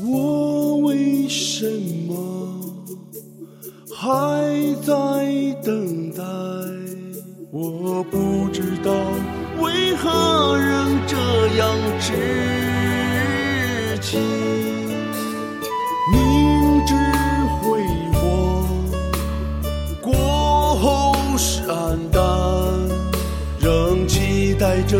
我为什么还在等待？我不知道为何仍这样痴情。明知辉煌过后是暗淡仍期待着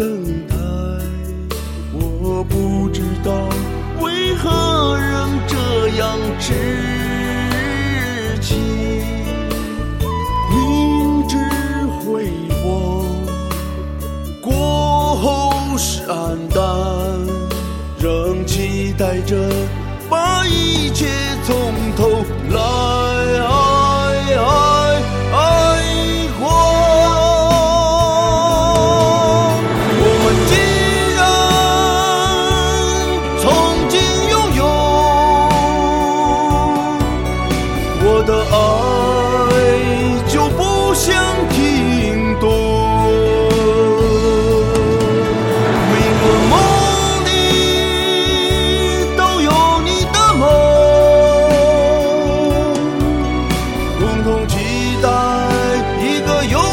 等待？我不知道为何仍这样痴情。明知辉煌过后是黯淡，仍期待着把一切从头来的爱就不想停顿。每个梦里都有你的梦，共同期待一个有。